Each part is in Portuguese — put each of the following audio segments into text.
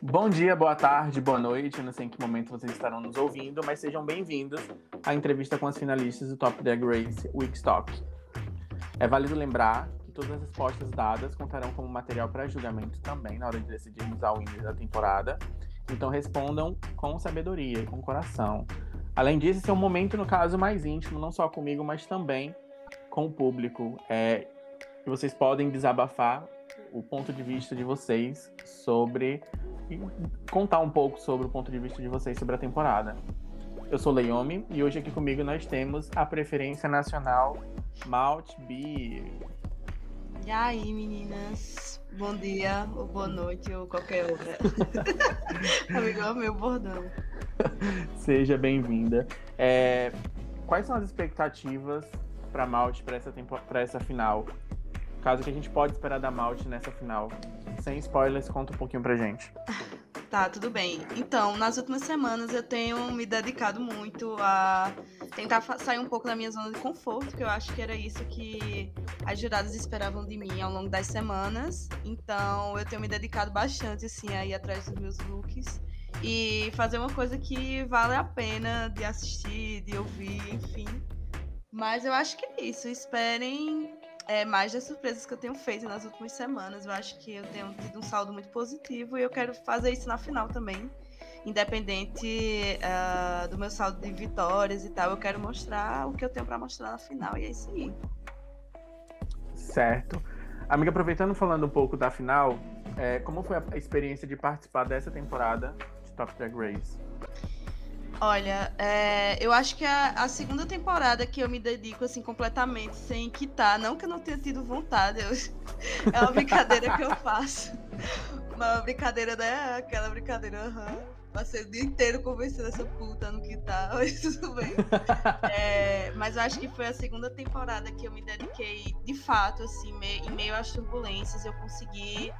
Bom dia, boa tarde, boa noite. Não sei em que momento vocês estarão nos ouvindo, mas sejam bem-vindos à entrevista com as finalistas do Top Drag Race Weekstock. É válido lembrar que todas as respostas dadas contarão como material para julgamento também na hora de decidirmos a winner da temporada. Então respondam com sabedoria, com coração. Além disso, esse é um momento, no caso, mais íntimo, não só comigo, mas também com o público. É, vocês podem desabafar o ponto de vista de vocês sobre contar um pouco sobre o ponto de vista de vocês sobre a temporada. Eu sou Leiomi e hoje aqui comigo nós temos a preferência nacional Malt Beer. E aí, meninas? Bom dia, ou boa noite, ou qualquer outra. Amigo, é o meu bordão. Seja bem-vinda. É, quais são as expectativas para Malt para essa, tempo, essa final? Caso que a gente pode esperar da Malt nessa final? Sem spoilers, conta um pouquinho pra gente. Tá, tudo bem. Então, nas últimas semanas eu tenho me dedicado muito a tentar sair um pouco da minha zona de conforto, que eu acho que era isso que as juradas esperavam de mim ao longo das semanas. Então, eu tenho me dedicado bastante, assim, a ir atrás dos meus looks e fazer uma coisa que vale a pena de assistir, de ouvir, enfim. Mas eu acho que é isso. Esperem é, mais das surpresas que eu tenho feito nas últimas semanas. Eu acho que eu tenho tido um saldo muito positivo e eu quero fazer isso na final também. Independente uh, do meu saldo de vitórias e tal, eu quero mostrar o que eu tenho para mostrar na final e é isso aí. Certo. Amiga, aproveitando falando um pouco da final, é, como foi a experiência de participar dessa temporada de Top Drag Race? Olha, é, eu acho que a, a, segunda temporada que eu me dedico assim completamente sem quitar, não que eu não tenha tido vontade, eu, é uma brincadeira que eu faço. Uma brincadeira, né? Aquela brincadeira, uhum. Passei o dia inteiro convencendo essa puta no quitar, mas tudo bem. É, mas eu acho que foi a segunda temporada que eu me dediquei de fato, assim, em meio às turbulências, eu consegui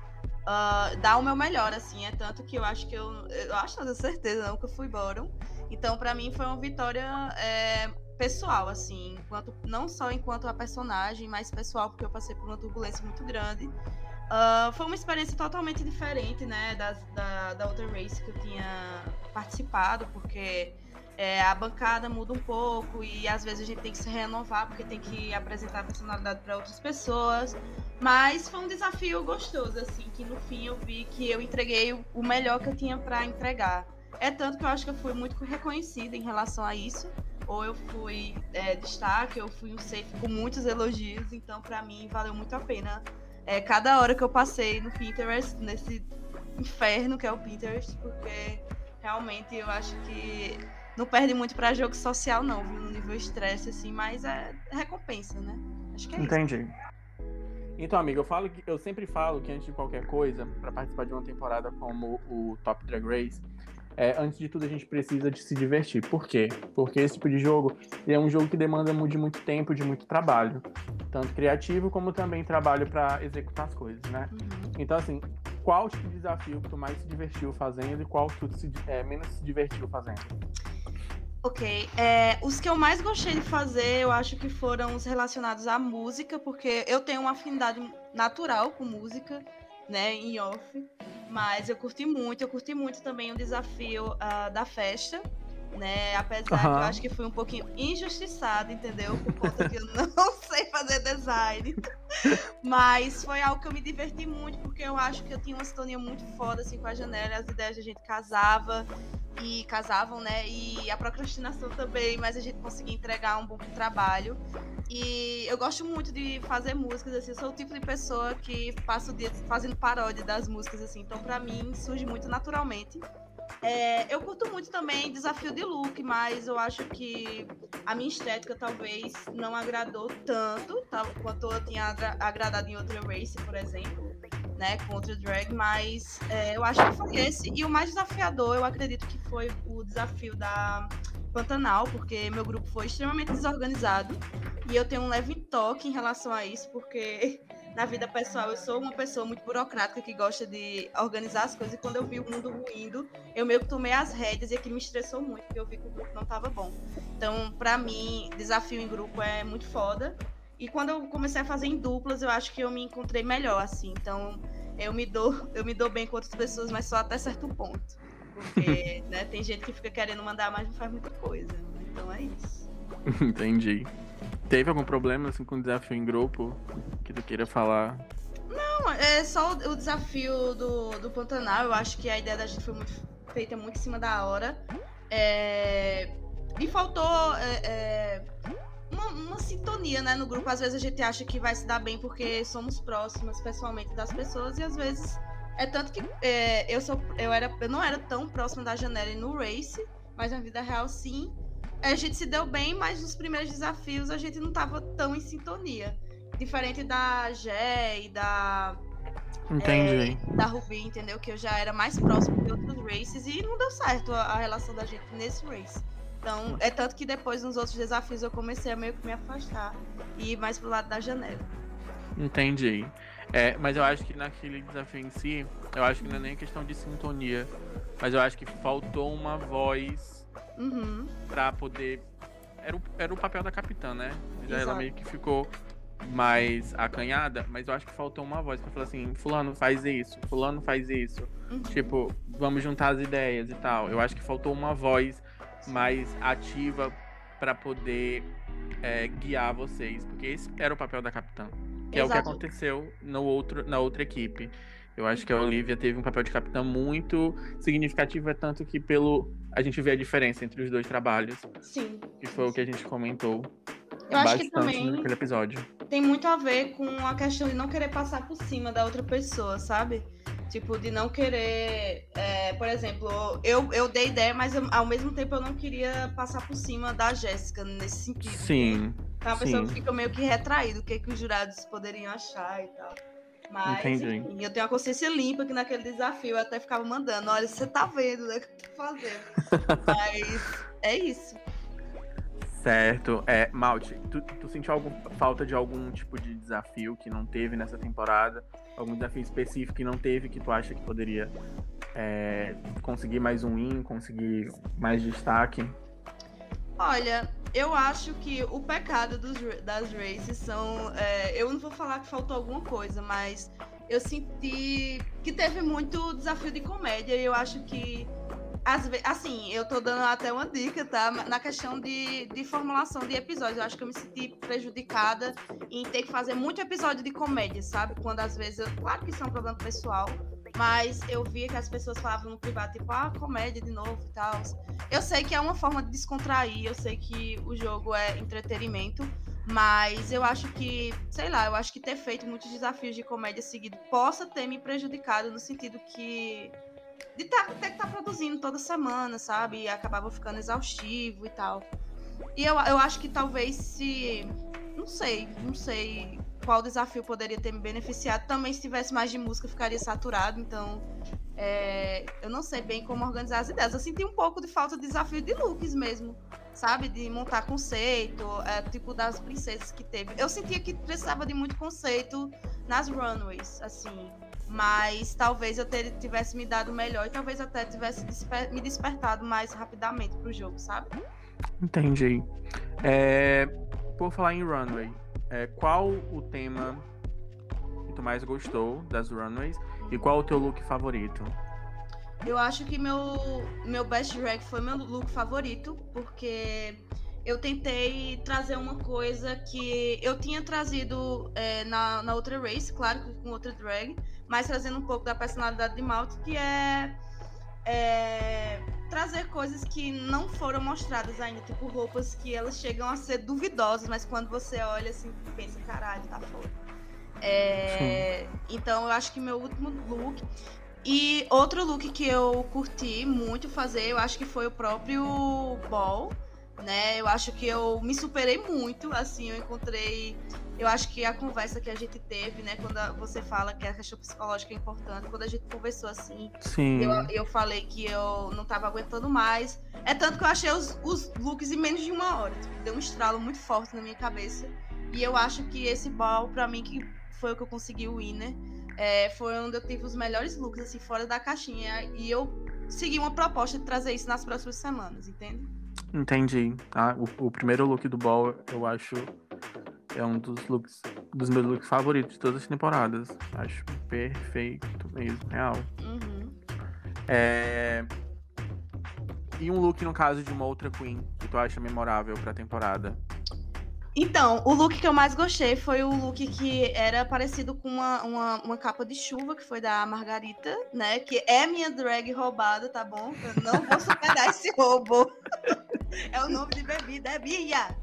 uh, dar o meu melhor, assim. É tanto que eu acho que eu. Eu acho, não tenho certeza, não, que eu fui bottom. Então, para mim, foi uma vitória é, pessoal, assim, enquanto, não só enquanto a personagem, mas pessoal, porque eu passei por uma turbulência muito grande. Uh, foi uma experiência totalmente diferente, né, das, da, da outra race que eu tinha participado, porque é, a bancada muda um pouco e às vezes a gente tem que se renovar porque tem que apresentar a personalidade para outras pessoas. Mas foi um desafio gostoso, assim, que no fim eu vi que eu entreguei o melhor que eu tinha para entregar. É tanto que eu acho que eu fui muito reconhecida em relação a isso. Ou eu fui é, destaque, eu fui um safe com muitos elogios. Então, para mim, valeu muito a pena é, cada hora que eu passei no Pinterest, nesse inferno que é o Pinterest, porque realmente eu acho que não perde muito para jogo social, não, viu? No nível estresse, assim, mas é recompensa, né? Acho que é Entendi. Isso. Então, amiga, eu falo que eu sempre falo que antes de qualquer coisa, para participar de uma temporada como o Top Drag Race, é, antes de tudo a gente precisa de se divertir. Por quê? Porque esse tipo de jogo é um jogo que demanda de muito tempo, de muito trabalho, tanto criativo como também trabalho para executar as coisas, né? Uhum. Então, assim, qual tipo de desafio que tu mais se divertiu fazendo e qual tu se, é, menos se divertiu fazendo? Ok. É, os que eu mais gostei de fazer, eu acho que foram os relacionados à música, porque eu tenho uma afinidade natural com música, né, em off. Mas eu curti muito, eu curti muito também o desafio uh, da festa, né? Apesar uhum. que eu acho que fui um pouquinho injustiçada, entendeu? Por conta que eu não sei fazer design. Mas foi algo que eu me diverti muito, porque eu acho que eu tinha uma sintonia muito foda assim, com a janela, as ideias a gente casava e casavam, né? E a procrastinação também, mas a gente conseguia entregar um bom trabalho. E eu gosto muito de fazer músicas, assim, eu sou o tipo de pessoa que passa o dia fazendo paródia das músicas, assim, então para mim surge muito naturalmente. É, eu curto muito também desafio de look, mas eu acho que a minha estética talvez não agradou tanto, tá, quanto eu tinha agradado em outra race, por exemplo, né, com outra drag, mas é, eu acho que foi esse. E o mais desafiador, eu acredito que foi o desafio da Pantanal, porque meu grupo foi extremamente desorganizado e eu tenho um leve toque em relação a isso, porque na vida pessoal, eu sou uma pessoa muito burocrática que gosta de organizar as coisas. E quando eu vi o mundo ruindo, eu meio que tomei as rédeas e aquilo me estressou muito, porque eu vi que o grupo não estava bom. Então, para mim, desafio em grupo é muito foda. E quando eu comecei a fazer em duplas, eu acho que eu me encontrei melhor, assim. Então, eu me dou, eu me dou bem com outras pessoas, mas só até certo ponto. Porque, né, tem gente que fica querendo mandar, mas não faz muita coisa. Então é isso. Entendi. Teve algum problema assim com o desafio em grupo que tu queira falar? Não, é só o, desafio do, do Pantanal. Eu acho que a ideia da gente foi muito, feita muito em cima da hora. É, faltou é, é, uma, uma, sintonia né, no grupo. Às vezes a gente acha que vai se dar bem porque somos próximas pessoalmente das pessoas, e às vezes é tanto que é, eu, sou, eu, era, eu não era tão próxima da janela no race, mas na vida real sim. A gente se deu bem, mas nos primeiros desafios a gente não estava tão em sintonia. Diferente da Gé e da. Entendi. É, da Ruby, entendeu? Que eu já era mais próximo de outros races e não deu certo a, a relação da gente nesse race. Então, é tanto que depois nos outros desafios eu comecei a meio que me afastar e ir mais pro lado da janela. Entendi. É, mas eu acho que naquele desafio em si, eu acho que não é nem questão de sintonia, mas eu acho que faltou uma voz uhum. para poder. Era o, era o papel da capitã, né? Exato. Ela meio que ficou mais acanhada, mas eu acho que faltou uma voz para falar assim: Fulano faz isso, Fulano faz isso. Uhum. Tipo, vamos juntar as ideias e tal. Eu acho que faltou uma voz mais ativa para poder é, guiar vocês, porque esse era o papel da capitã, que Exato. é o que aconteceu no outro, na outra equipe. Eu acho que a Olivia teve um papel de capitã muito significativo, é tanto que pelo a gente vê a diferença entre os dois trabalhos. Sim. Que foi o que a gente comentou eu acho que também naquele episódio. Tem muito a ver com a questão de não querer passar por cima da outra pessoa, sabe? Tipo, de não querer. É, por exemplo, eu, eu dei ideia, mas eu, ao mesmo tempo eu não queria passar por cima da Jéssica nesse sentido. Sim. Então a pessoa sim. fica meio que retraído, o que, que os jurados poderiam achar e tal. Mas, Entendi. Enfim, eu tenho a consciência limpa que naquele desafio eu até ficava mandando, olha, você tá vendo, né, o que eu tô fazendo. Mas é isso. Certo. É, Malte, tu, tu sentiu algum, falta de algum tipo de desafio que não teve nessa temporada? Algum desafio específico que não teve que tu acha que poderia é, conseguir mais um win, conseguir mais destaque? Olha, eu acho que o pecado dos, das races são. É, eu não vou falar que faltou alguma coisa, mas eu senti que teve muito desafio de comédia e eu acho que assim, eu tô dando até uma dica, tá? Na questão de, de formulação de episódios. Eu acho que eu me senti prejudicada em ter que fazer muito episódio de comédia, sabe? Quando às vezes, eu, claro que isso é um problema pessoal, mas eu via que as pessoas falavam no privado, tipo, ah, comédia de novo e tal. Eu sei que é uma forma de descontrair, eu sei que o jogo é entretenimento, mas eu acho que, sei lá, eu acho que ter feito muitos desafios de comédia seguido possa ter me prejudicado no sentido que de tá, ter que estar tá produzindo toda semana, sabe? E acabava ficando exaustivo e tal. E eu, eu acho que talvez se. Não sei, não sei qual desafio poderia ter me beneficiado. Também, se tivesse mais de música, ficaria saturado. Então, é, eu não sei bem como organizar as ideias. Eu senti um pouco de falta de desafio de looks mesmo, sabe? De montar conceito, é, tipo das princesas que teve. Eu sentia que precisava de muito conceito nas runways, assim. Mas talvez eu ter, tivesse me dado melhor e talvez até tivesse desper me despertado mais rapidamente pro jogo, sabe? Entendi. É, por falar em runway, é, qual o tema que tu mais gostou das runways e qual o teu look favorito? Eu acho que meu, meu best drag foi meu look favorito, porque eu tentei trazer uma coisa que eu tinha trazido é, na, na outra race, claro, com outra drag, mas trazendo um pouco da personalidade de Malte, que é, é, trazer coisas que não foram mostradas ainda, tipo roupas que elas chegam a ser duvidosas, mas quando você olha assim, pensa, caralho, tá foda. É, então eu acho que meu último look. E outro look que eu curti muito fazer, eu acho que foi o próprio Ball né? Eu acho que eu me superei muito, assim, eu encontrei. Eu acho que a conversa que a gente teve, né, quando você fala que a questão psicológica é importante, quando a gente conversou assim, Sim. Eu, eu falei que eu não tava aguentando mais. É tanto que eu achei os, os looks em menos de uma hora. Tipo, deu um estralo muito forte na minha cabeça. E eu acho que esse ball, pra mim, que foi o que eu consegui o winner, é, foi onde eu tive os melhores looks, assim, fora da caixinha. E eu segui uma proposta de trazer isso nas próximas semanas, entende? Entendi. Tá? O, o primeiro look do Ball, eu acho. é um dos looks, dos meus looks favoritos de todas as temporadas. Acho perfeito mesmo, real. Uhum. É... E um look, no caso, de uma outra Queen que tu acha memorável pra temporada? Então, o look que eu mais gostei foi o look que era parecido com uma, uma, uma, capa de chuva, que foi da Margarita, né? Que é minha drag roubada, tá bom? Eu não vou superar esse roubo. é o nome de bebida, é Bia!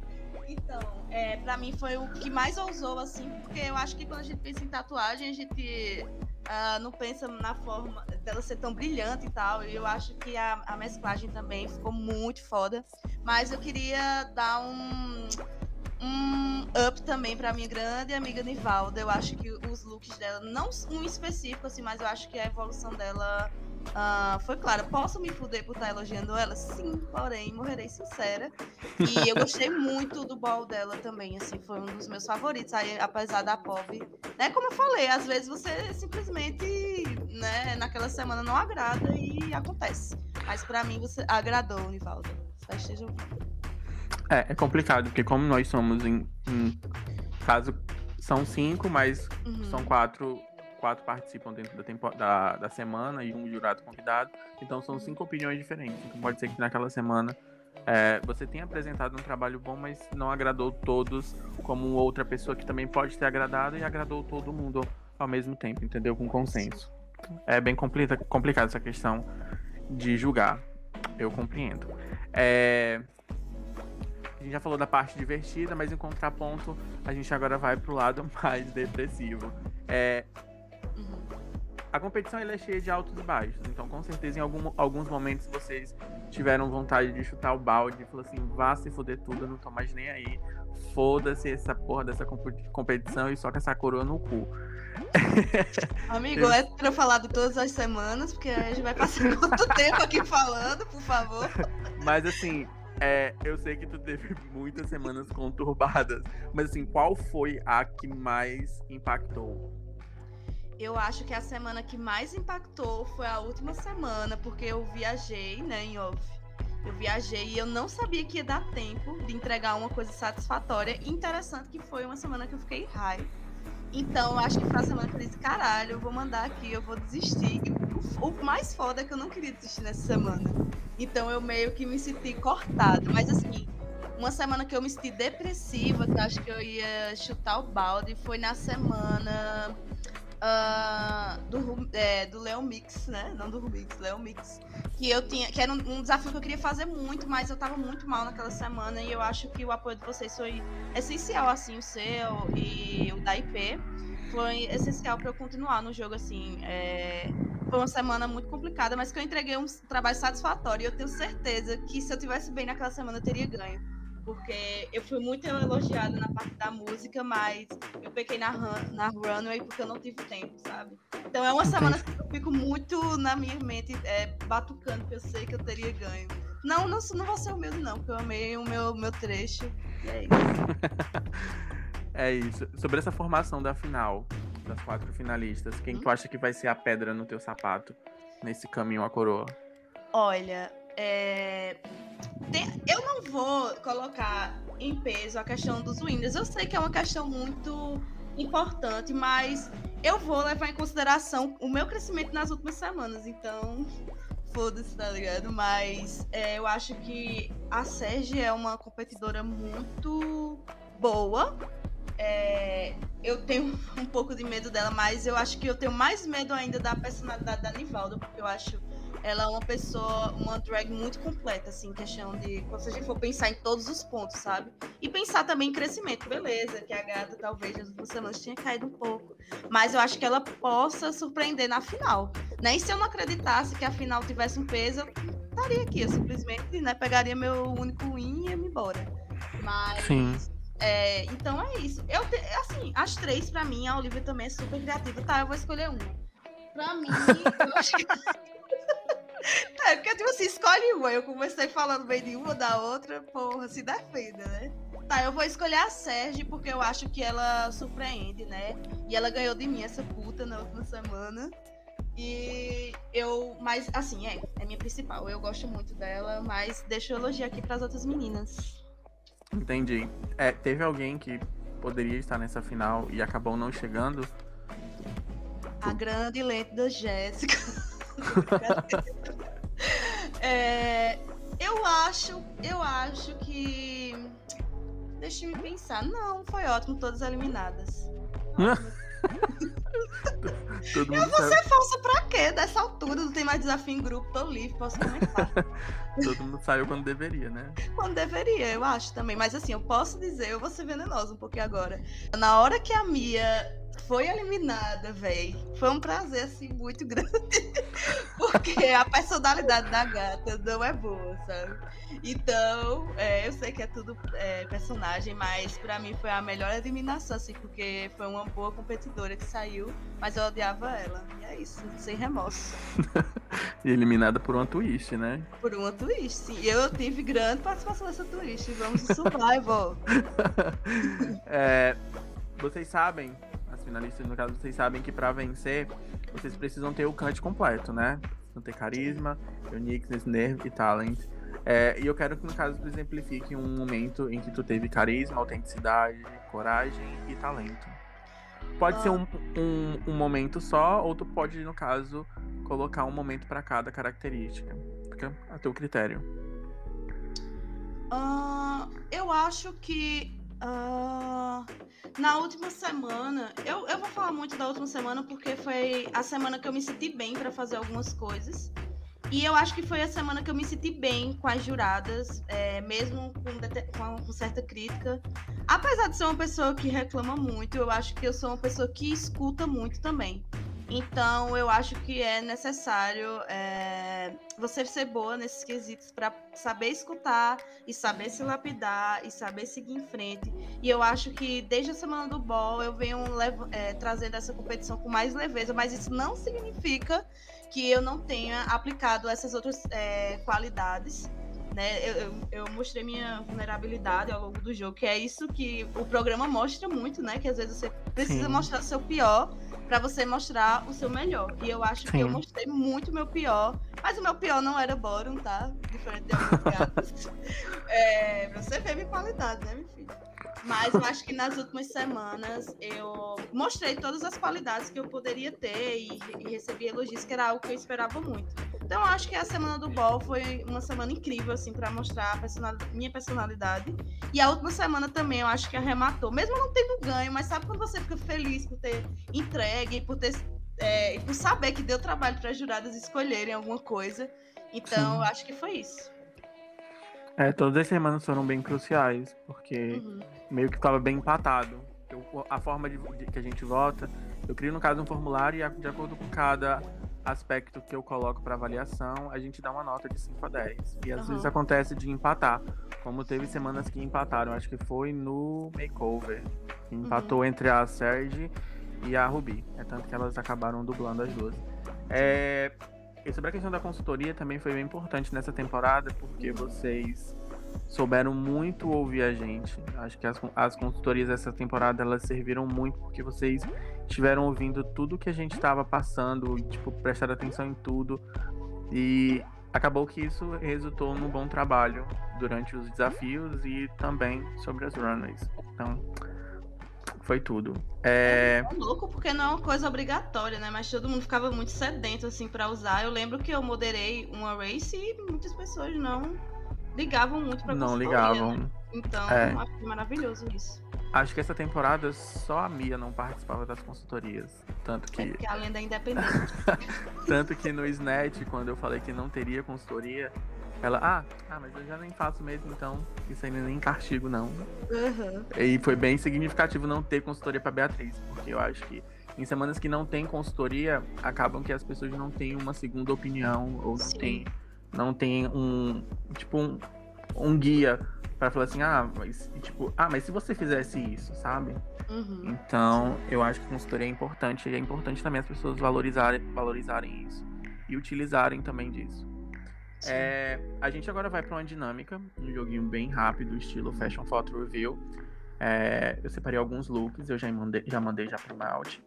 Então, é, pra mim foi o que mais ousou, assim, porque eu acho que quando a gente pensa em tatuagem, a gente uh, não pensa na forma dela ser tão brilhante e tal. E eu acho que a, a mesclagem também ficou muito foda. Mas eu queria dar um um up também para minha grande amiga Nivalda. Eu acho que os looks dela, não um específico, assim, mas eu acho que a evolução dela uh, foi clara. Posso me fuder por estar elogiando ela? Sim, porém, morrerei sincera. E eu gostei muito do ball dela também, assim, foi um dos meus favoritos, aí, apesar da pop. Né, como eu falei, às vezes você simplesmente, né, naquela semana não agrada e acontece. Mas para mim você agradou, esteja ouvindo. É, é complicado, porque como nós somos em, em caso são cinco, mas uhum. são quatro, quatro participam dentro da, tempo, da, da semana e um jurado convidado. Então são cinco opiniões diferentes. Então pode ser que naquela semana é, você tenha apresentado um trabalho bom, mas não agradou todos, como outra pessoa que também pode ter agradado e agradou todo mundo ao mesmo tempo, entendeu? Com consenso. É bem complicado essa questão de julgar. Eu compreendo. É, gente já falou da parte divertida, mas em contraponto, a gente agora vai pro lado mais depressivo. É, a competição é cheia de altos e baixos, então com certeza em algum, alguns momentos vocês tiveram vontade de chutar o balde e falar assim: vá se foder tudo, eu não tô mais nem aí. Foda-se essa porra dessa competição e só com essa coroa no cu. Amigo, é pra falar de todas as semanas, porque a gente vai passar quanto tempo aqui falando, por favor. Mas assim, é, eu sei que tu teve muitas semanas conturbadas, mas assim, qual foi a que mais impactou? Eu acho que a semana que mais impactou foi a última semana, porque eu viajei, né, em off. Eu viajei e eu não sabia que ia dar tempo de entregar uma coisa satisfatória. Interessante que foi uma semana que eu fiquei high. Então, acho que foi a semana que eu disse, caralho, eu vou mandar aqui, eu vou desistir. O, o mais foda é que eu não queria desistir nessa semana. Então eu meio que me senti cortada. Mas assim, uma semana que eu me senti depressiva, que eu acho que eu ia chutar o balde, foi na semana uh, do, é, do Mix, né? Não do Rubix, Leo Mix. Que eu tinha. Que era um, um, desafio que eu queria fazer muito, mas eu tava muito mal naquela semana e eu acho que o apoio de vocês foi essencial, assim, o seu e o da IP. Foi essencial para eu continuar no jogo, assim. É foi uma semana muito complicada, mas que eu entreguei um trabalho satisfatório. E eu tenho certeza que se eu tivesse bem naquela semana, eu teria ganho. Porque eu fui muito elogiada na parte da música, mas eu pequei na, run, na runway porque eu não tive tempo, sabe? Então é uma semana que eu fico muito na minha mente é, batucando, porque eu sei que eu teria ganho. Não, não, não vou ser humilde, não, porque eu amei o meu, meu trecho. E é isso. é isso. Sobre essa formação da final, das quatro finalistas, quem hum? tu acha que vai ser a pedra no teu sapato nesse caminho à coroa? Olha, é... Tem... eu não vou colocar em peso a questão dos winners. Eu sei que é uma questão muito importante, mas eu vou levar em consideração o meu crescimento nas últimas semanas, então foda-se, tá ligado? Mas é, eu acho que a Sérgia é uma competidora muito boa, é, eu tenho um pouco de medo dela, mas eu acho que eu tenho mais medo ainda da personalidade da Nivalda, porque eu acho ela é uma pessoa, uma drag muito completa, assim, questão de. Se a gente for pensar em todos os pontos, sabe? E pensar também em crescimento, beleza, que a gata talvez nas duas semanas tinha caído um pouco. Mas eu acho que ela possa surpreender na final. Nem se eu não acreditasse que a final tivesse um peso, eu estaria aqui. Eu simplesmente né, pegaria meu único win e ia me embora. Mas. Sim é, então é isso. Eu te, assim, as três, pra mim, a Olivia também é super criativa. Tá, eu vou escolher uma. Pra mim, eu acho que. é, porque, tipo assim, escolhe uma. Eu comecei falando bem de uma da outra, porra, se defenda, né? Tá, eu vou escolher a Sérgio porque eu acho que ela surpreende, né? E ela ganhou de mim essa puta na última semana. E eu, mas assim, é, é minha principal. Eu gosto muito dela, mas deixa eu elogiar aqui para as outras meninas. Entendi. É, teve alguém que poderia estar nessa final e acabou não chegando? A grande lente da Jéssica. é, eu acho, eu acho que. Deixa eu pensar. Não, foi ótimo, todas eliminadas. Todo eu vou sabe- ser falsa pra quê? Dessa altura, não tem mais desafio em grupo, tô livre, posso comentar. Todo mundo saiu quando deveria, né? Quando deveria, eu acho também. Mas assim, eu posso dizer, eu vou ser venenosa um pouquinho agora. Na hora que a Mia foi eliminada, véi, foi um prazer, assim, muito grande. Porque a personalidade da gata não é boa, sabe? Então, é, eu sei que é tudo é, personagem, mas pra mim foi a melhor eliminação, assim, porque foi uma boa competidora que saiu, mas eu odiava ela. E é isso, sem remorso. E eliminada por uma twist, né? Por uma twist, sim. E eu tive grande participação nessa twist. Vamos no survival. É, vocês sabem, finalistas no caso, vocês sabem que pra vencer, vocês precisam ter o cante completo, né? Precisam ter carisma, uniqueness, nerve e talent. É, e eu quero que, no caso, tu exemplifique um momento em que tu teve carisma, autenticidade, coragem e talento. Pode ser um, um, um momento só, ou tu pode, no caso, colocar um momento pra cada característica. Fica a teu critério. Ah, eu acho que ah, na última semana, eu, eu vou falar muito da última semana porque foi a semana que eu me senti bem pra fazer algumas coisas. E eu acho que foi a semana que eu me senti bem com as juradas, é, mesmo com- com certa crítica. Apesar de ser uma pessoa que reclama muito, eu acho que eu sou uma pessoa que escuta muito também. Então, eu acho que é necessário é, você ser boa nesses quesitos para saber escutar e saber se lapidar e saber seguir em frente. E eu acho que desde a semana do ball eu venho é, trazendo essa competição com mais leveza, mas isso não significa que eu não tenha aplicado essas outras é, qualidades. Né? Eu, eu, eu mostrei minha vulnerabilidade ao longo do jogo, que é isso que o programa mostra muito, né? Que às vezes você precisa Sim. mostrar o seu pior para você mostrar o seu melhor. E eu acho que eu Sim. mostrei muito o meu pior, mas o meu pior não era Boron, tá? Diferente de alguns é, pra você ver minha qualidade, né, meu filho? Mas eu acho que nas últimas semanas eu mostrei todas as qualidades que eu poderia ter e, e recebi elogios, que era algo que eu esperava muito. Então eu acho que a semana do Ball foi uma semana incrível, assim, para mostrar a personali- minha personalidade. E a última semana também eu acho que arrematou. Mesmo não tendo ganho, mas sabe quando você fica feliz por ter entregue, por ter. É, por saber que deu trabalho para as juradas escolherem alguma coisa. Então, acho que foi isso. É, todas as semanas foram bem cruciais, porque Uhum. meio que ficava bem empatado. Eu- a forma de, de- que a gente vota, eu crio no caso um formulário e de acordo com cada aspecto que eu coloco para avaliação, a gente dá uma nota de 5 a 10. E às Aham. vezes acontece de empatar, como teve semanas que empataram, acho que foi no Makeover, que empatou entre a Serge e a Ruby. É tanto que elas acabaram dublando as duas. É, e sobre a questão da consultoria também foi bem importante nessa temporada, porque vocês souberam muito ouvir a gente. Acho que as, as consultorias dessa temporada elas serviram muito porque vocês estiveram ouvindo tudo que a gente estava passando, tipo, prestaram atenção em tudo. E acabou que isso resultou num bom trabalho durante os desafios e também sobre as runways. Então, foi tudo. É, É louco porque não é uma coisa obrigatória, né? Mas todo mundo ficava muito sedento, assim, pra usar. Eu lembro que eu moderei uma race e muitas pessoas não ligavam muito pra não ligavam. né? Então, É. acho maravilhoso isso. Acho que essa temporada só a Mia não participava das consultorias. Tanto É que, porque além da independência. tanto que no Snatch, quando eu falei que não teria consultoria, ela, ah, ah, mas eu já nem faço mesmo, então isso não é nem castigo, não. Uhum. E foi bem significativo não ter consultoria pra Beatriz, porque eu acho que em semanas que não tem consultoria, acabam que as pessoas não têm uma segunda opinião, ou não Sim. tem, não tem um, tipo, um, um guia pra falar assim, ah, mas, tipo, ah, mas se você fizesse isso, sabe? Uhum. Então, eu acho que consultoria é importante e é importante também as pessoas valorizarem, valorizarem isso e utilizarem também disso. É, a gente agora vai para uma dinâmica, um joguinho bem rápido, estilo Fashion Photo Review. É, eu separei alguns looks, eu já mandei já, mandei já pro Malte.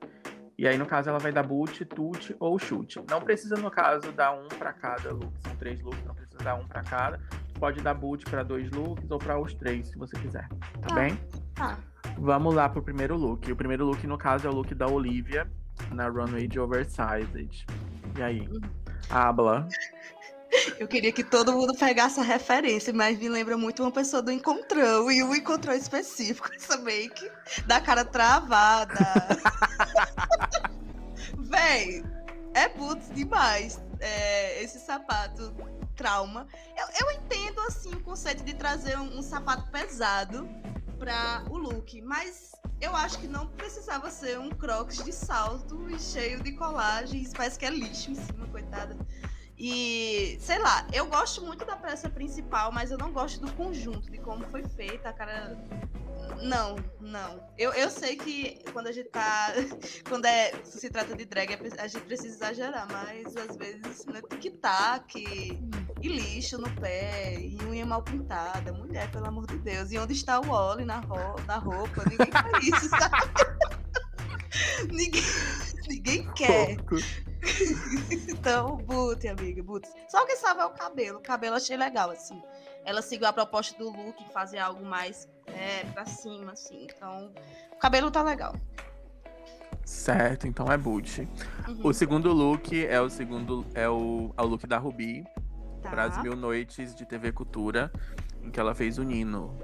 E aí, no caso, ela vai dar boot, tute ou chute. Não precisa, no caso, dar um para cada look. São três looks, não precisa dar um para cada. Pode dar boot para dois looks ou para os três, se você quiser. Tá Tá. bem? Tá. Vamos lá pro primeiro look. O primeiro look, no caso, é o look da Olivia na runway de Oversized. E aí? Uhum. Habla. Eu queria que todo mundo pegasse a referência, mas me lembra muito uma pessoa do Encontrão e um Encontrão específico, essa make da cara travada. Véi, é boots demais é, esse sapato trauma. Eu, eu entendo, assim, o conceito de trazer um, um sapato pesado para o look, mas eu acho que não precisava ser um crocs de salto e cheio de colagens, parece que é lixo em cima, coitada. E, sei lá, eu gosto muito da peça principal, mas eu não gosto do conjunto, de como foi feita, a cara. Não, não. Eu, eu sei que quando a gente tá. Quando é, se trata de drag, a gente precisa exagerar, mas às vezes né, tic-tac e lixo no pé, e unha mal pintada. Mulher, pelo amor de Deus. E onde está o óleo na, ro na roupa? Ninguém faz isso, sabe? ninguém, ninguém quer. então, boot, amiga, boot. Só que sabe é o cabelo. O cabelo achei legal, assim. Ela seguiu a proposta do look, fazer algo mais é, pra cima, assim. Então, o cabelo tá legal. Certo, então é boot. Uhum. O segundo look é o segundo é o, é o look da Ruby Tá. para as mil noites de TV Cultura, em que ela fez o Nino.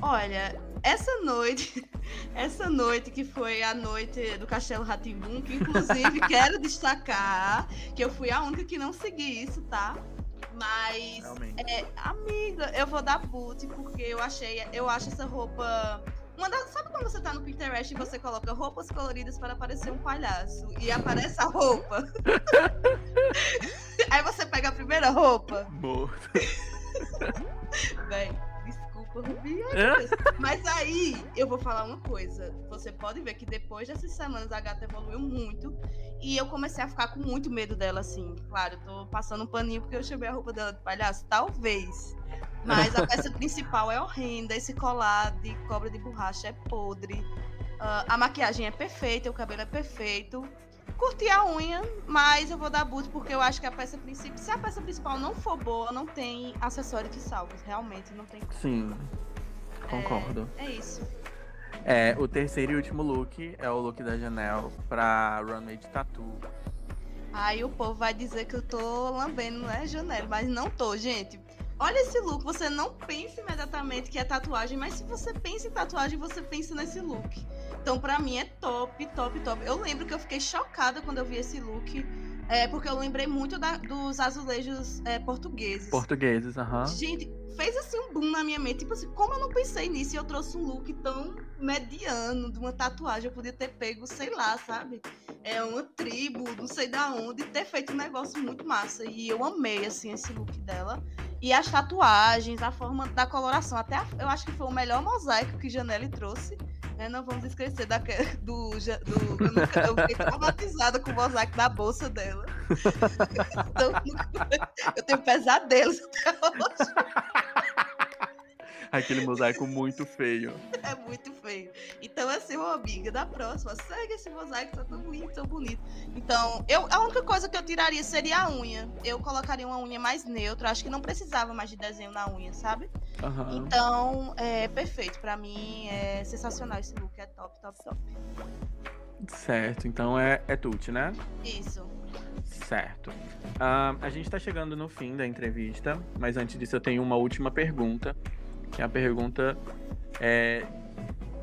Olha, essa noite, essa noite que foi a noite do Castelo Ratimbum, que inclusive quero destacar que eu fui a única que não segui isso, tá? Mas, é, amiga, eu vou dar boot porque eu achei, eu acho essa roupa uma das- sabe quando você tá no Pinterest e você coloca roupas coloridas para parecer um palhaço e aparece a roupa? Aí você pega a primeira roupa, Morto. Véi, Mas aí, eu vou falar uma coisa. Você pode ver que depois dessas semanas a gata evoluiu muito. E eu comecei a ficar com muito medo dela, assim. Claro, eu tô passando um paninho porque eu chamei a roupa dela de palhaço. Talvez. Mas a peça principal é horrenda. Esse colar de cobra de borracha é podre. Ah, a maquiagem é perfeita, o cabelo é perfeito. Curti a unha, mas eu vou dar boot porque eu acho que a peça principal. Se a peça principal não for boa, não tem acessório que salve. Realmente não tem. Sim. Concordo. É isso. É, o terceiro e último look é o look da Janelle pra runway de tatu. Aí o povo vai dizer que eu tô lambendo, né, Janelle? Mas não tô, gente. Olha esse look, você não pensa imediatamente que é tatuagem, mas se você pensa em tatuagem, você pensa nesse look. Então, pra mim, é top, top, top. Eu lembro que eu fiquei chocada quando eu vi esse look, é, porque eu lembrei muito da- dos azulejos é, portugueses. Portugueses, aham. Gente, fez assim um boom na minha mente. Tipo assim, como eu não pensei nisso e eu trouxe um look tão mediano de uma tatuagem? Eu podia ter pego, sei lá, sabe? É uma tribo, não sei da onde, e ter feito um negócio muito massa. E eu amei, assim, esse look dela. E as tatuagens, a forma da coloração. Até a- eu acho que foi o melhor mosaico que Janelle trouxe. né? Não vamos esquecer da, do, do. Eu, nunca, eu fiquei traumatizada com o mosaico da bolsa dela. Então, eu tenho pesadelos até hoje. Aquele mosaico muito feio. É muito feio. Então, assim, ô amiga, da próxima, segue esse mosaico, tá tão lindo, tão bonito. Então, eu, a única coisa que eu tiraria seria a unha. Eu colocaria uma unha mais neutra. Acho que não precisava mais de desenho na unha, sabe? Aham. Então, é perfeito. Pra mim, é sensacional esse look. É top, top, top. Certo, então é, é Tuti, né? Isso. Certo. Ah, a gente tá chegando no fim da entrevista, mas antes disso eu tenho uma última pergunta, que é a pergunta é,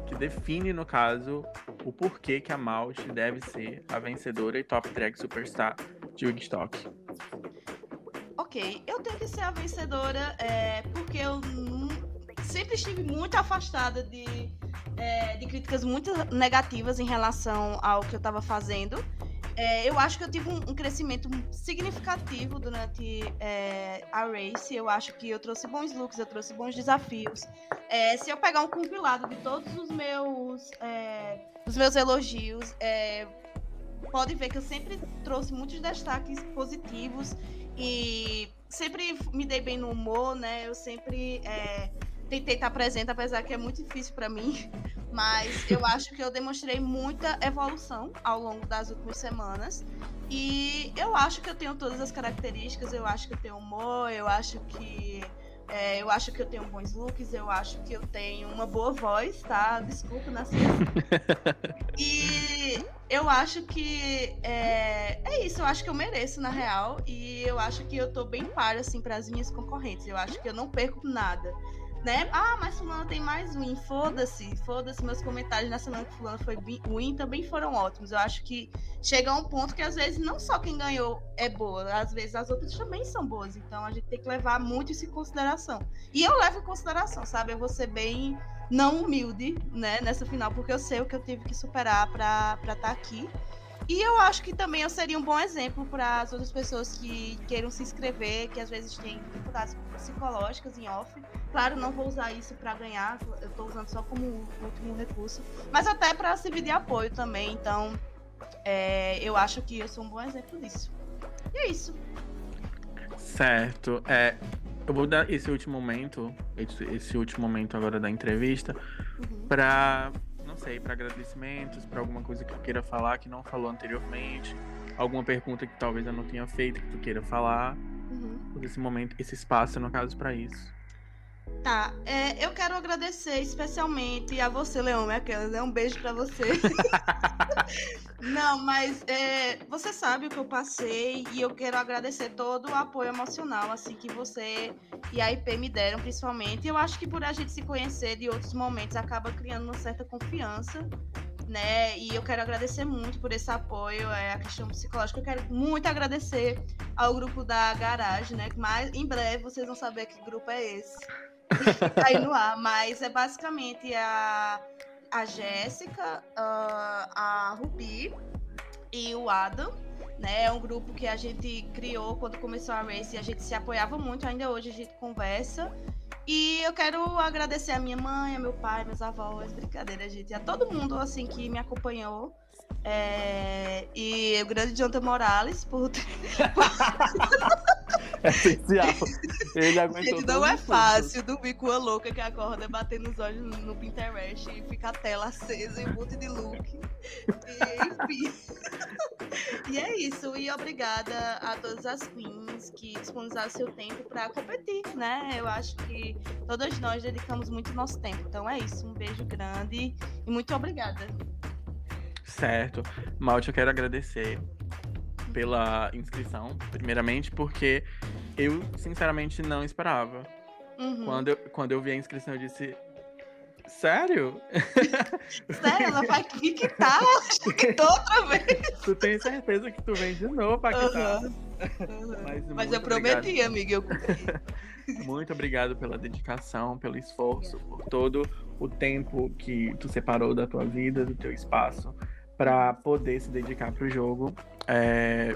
que define, no caso, o porquê que a Malte deve ser a vencedora e top drag superstar de Wigstock. Ok, eu tenho que ser a vencedora é, porque eu sempre estive muito afastada de, é, de críticas muito negativas em relação ao que eu estava fazendo. É, eu acho que eu tive um, crescimento significativo durante é, a race. Eu acho que eu trouxe bons looks, eu trouxe bons desafios. É, se eu pegar um compilado de todos os meus, é, os meus elogios, é, pode ver que eu sempre trouxe muitos destaques positivos e sempre me dei bem no humor, né? Eu sempre é, tentei estar presente, apesar que é muito difícil para mim. Mas eu acho que eu demonstrei muita evolução ao longo das últimas semanas. E eu acho que eu tenho todas as características. Eu acho que eu tenho humor, eu acho que É, eu acho que eu tenho bons looks, eu acho que eu tenho uma boa voz, tá? Desculpa, Nasci. e eu acho que é, é, isso, eu acho que eu mereço, na real. E eu acho que eu tô bem páreo, assim, para as minhas concorrentes. Eu acho que eu não perco nada né? Ah, mas fulano tem mais win. Foda-se, foda-se. Meus comentários na semana que fulano foi win também foram ótimos. Eu acho que chega a um ponto que às vezes não só quem ganhou é boa, às vezes as outras também são boas. Então a gente tem que levar muito isso em consideração. E eu levo em consideração, sabe? Eu vou ser bem não humilde, né, nessa final, porque eu sei o que eu tive que superar para estar tá aqui. E eu acho que também eu seria um bom exemplo para as outras pessoas que queiram se inscrever, que às vezes têm dificuldades psicológicas em off. Claro, não vou usar isso para ganhar, eu estou usando só como último recurso, mas até para servir de apoio também. Então, é, eu acho que eu sou um bom exemplo disso. E é isso. Certo. É, eu vou dar esse último momento, esse, esse último momento agora da entrevista, uhum. para sei, para agradecimentos, para alguma coisa que tu queira falar que não falou anteriormente, alguma pergunta que talvez eu não tenha feito que tu queira falar. Uhum. Esse momento, esse espaço, no caso, para isso. Tá, é, eu quero agradecer especialmente a você, Leão, aquela, né? Um beijo para você. Não, mas é, você sabe o que eu passei e eu quero agradecer todo o apoio emocional, assim, que você e a IP me deram, principalmente. Eu acho que por a gente se conhecer de outros momentos acaba criando uma certa confiança, né? E eu quero agradecer muito por esse apoio, é a questão psicológica. Eu quero muito agradecer ao grupo da Garagem, né? Mas em breve vocês vão saber que grupo é esse. aí no ar, mas é basicamente a, a Jéssica, uh, a Rubi e o Adam. Né, é um grupo que a gente criou quando começou a Race e a gente se apoiava muito, ainda hoje a gente conversa. E eu quero agradecer a minha mãe, a meu pai, meus avós, brincadeira, gente, a todo mundo assim que me acompanhou. É... E o grande Jonathan Morales por. é essencial. Ele aguentou Gente, não é fácil dormir com a louca que acorda batendo os olhos no Pinterest e fica a tela acesa e um monte de look. E, enfim. e é isso. E obrigada a todas as queens que disponibilizaram seu tempo para competir, né? Eu acho que todas nós dedicamos muito nosso tempo. Então é isso. Um beijo grande e muito obrigada. Certo. Malte, eu quero agradecer pela inscrição, primeiramente, porque eu, sinceramente, não esperava. Uhum. Quando, eu, quando eu vi a inscrição, eu disse. Sério? Sério, ela vai quitar? Quitou outra vez. Tu tem certeza que tu vem de novo pra quitar? Uhum. Mas, Mas eu prometi, amiga, eu Muito obrigado pela dedicação, pelo esforço, por todo o tempo que tu separou da tua vida, do teu espaço, para poder se dedicar pro jogo. É...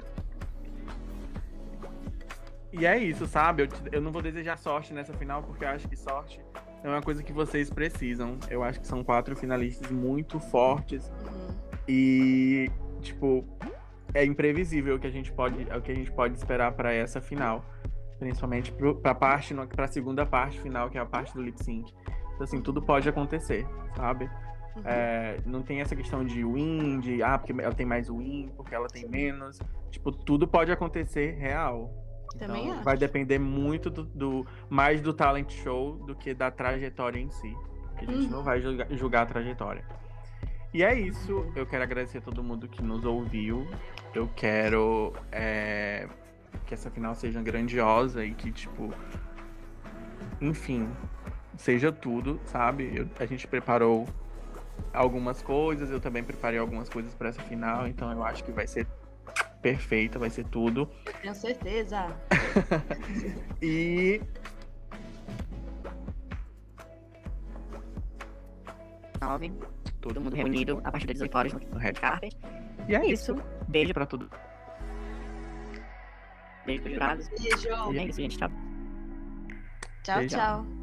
E é isso, sabe? Eu, te... eu não vou desejar sorte nessa final, porque eu acho que sorte é uma coisa que vocês precisam. Eu acho que são quatro finalistas muito fortes. Uhum. E, tipo, é imprevisível o que a gente pode, o que a gente pode esperar para essa final. Principalmente para parte, para a segunda parte final, que é a parte do lip sync. Então, assim, tudo pode acontecer, sabe? Uhum. É, não tem essa questão de win, de ah, porque ela tem mais win, porque ela tem menos. Tipo, tudo pode acontecer real. Também então, acho. vai depender muito do, do, mais do talent show do que da trajetória em si. A gente uhum. não vai julgar, julgar a trajetória. E é isso. Eu quero agradecer a todo mundo que nos ouviu. Eu quero é, que essa final seja grandiosa e que, tipo, enfim, seja tudo, sabe? Eu, a gente preparou algumas coisas, eu também preparei algumas coisas para essa final, então eu acho que vai ser perfeita, vai ser tudo. Tenho certeza. e nove, todo mundo reunido a partir das 18 horas no Red Carpet. E é isso. Beijo pra tudo. Beijo pros jurados. Beijo. E é isso, gente. Tchau. Tchau, tchau.